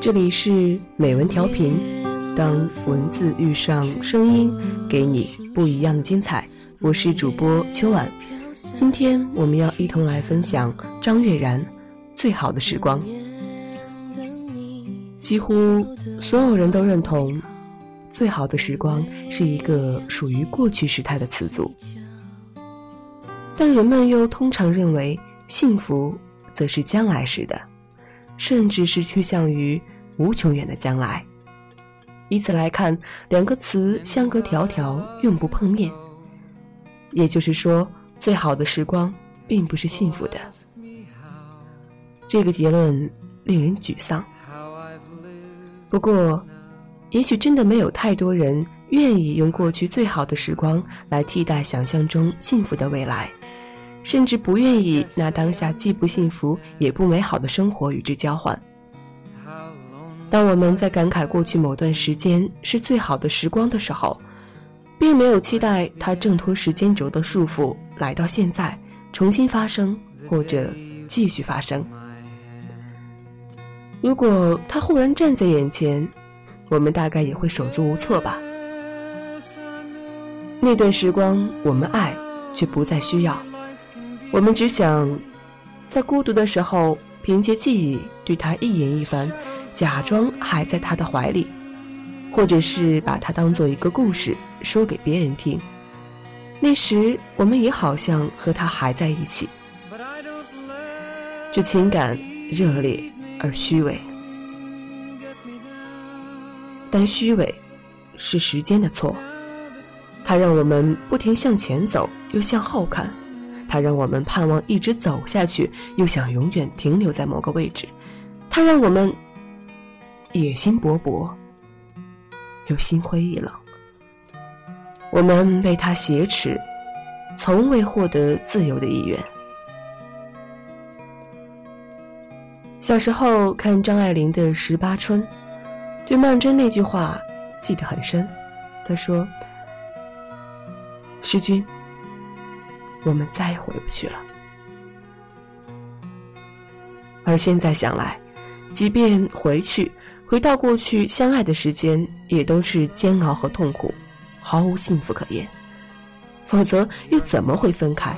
这里是美文调频，当文字遇上声音，给你不一样的精彩。我是主播秋晚，今天我们要一同来分享张悦然《最好的时光》。几乎所有人都认同，“最好的时光”是一个属于过去时态的词组，但人们又通常认为，幸福则是将来时的。甚至是趋向于无穷远的将来。以此来看，两个词相隔迢迢，永不碰面。也就是说，最好的时光并不是幸福的。这个结论令人沮丧。不过，也许真的没有太多人愿意用过去最好的时光来替代想象中幸福的未来。甚至不愿意拿当下既不幸福也不美好的生活与之交换。当我们在感慨过去某段时间是最好的时光的时候，并没有期待它挣脱时间轴的束缚来到现在重新发生或者继续发生。如果它忽然站在眼前，我们大概也会手足无措吧。那段时光我们爱，却不再需要。我们只想，在孤独的时候，凭借记忆对他一言一番，假装还在他的怀里，或者是把他当做一个故事说给别人听。那时，我们也好像和他还在一起。这情感热烈而虚伪，但虚伪是时间的错，它让我们不停向前走，又向后看。它让我们盼望一直走下去，又想永远停留在某个位置；它让我们野心勃勃，又心灰意冷。我们被它挟持，从未获得自由的意愿。小时候看张爱玲的《十八春》，对曼桢那句话记得很深。她说：“诗君。”我们再也回不去了。而现在想来，即便回去，回到过去相爱的时间，也都是煎熬和痛苦，毫无幸福可言。否则，又怎么会分开？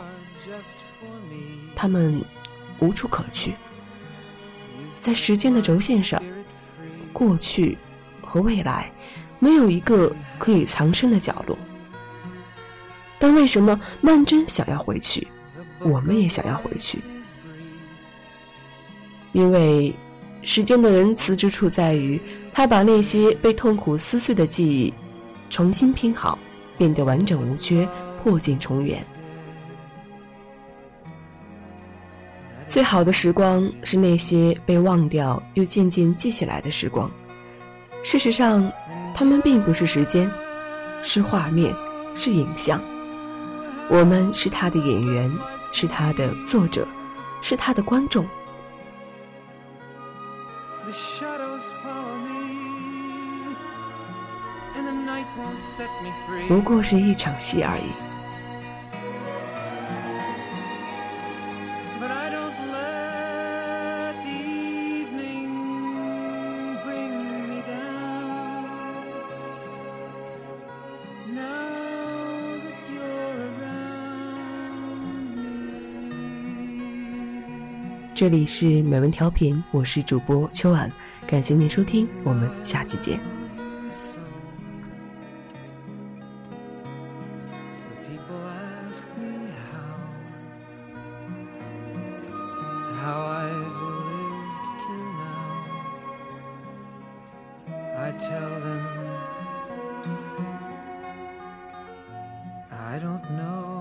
他们无处可去，在时间的轴线上，过去和未来，没有一个可以藏身的角落。但为什么曼桢想要回去，我们也想要回去？因为时间的仁慈之处在于，他把那些被痛苦撕碎的记忆重新拼好，变得完整无缺，破镜重圆。最好的时光是那些被忘掉又渐渐记起来的时光。事实上，它们并不是时间，是画面，是影像。我们是他的演员，是他的作者，是他的观众。不过是一场戏而已。这里是美文调频，我是主播秋婉，感谢您收听，我们下期见。I don't know.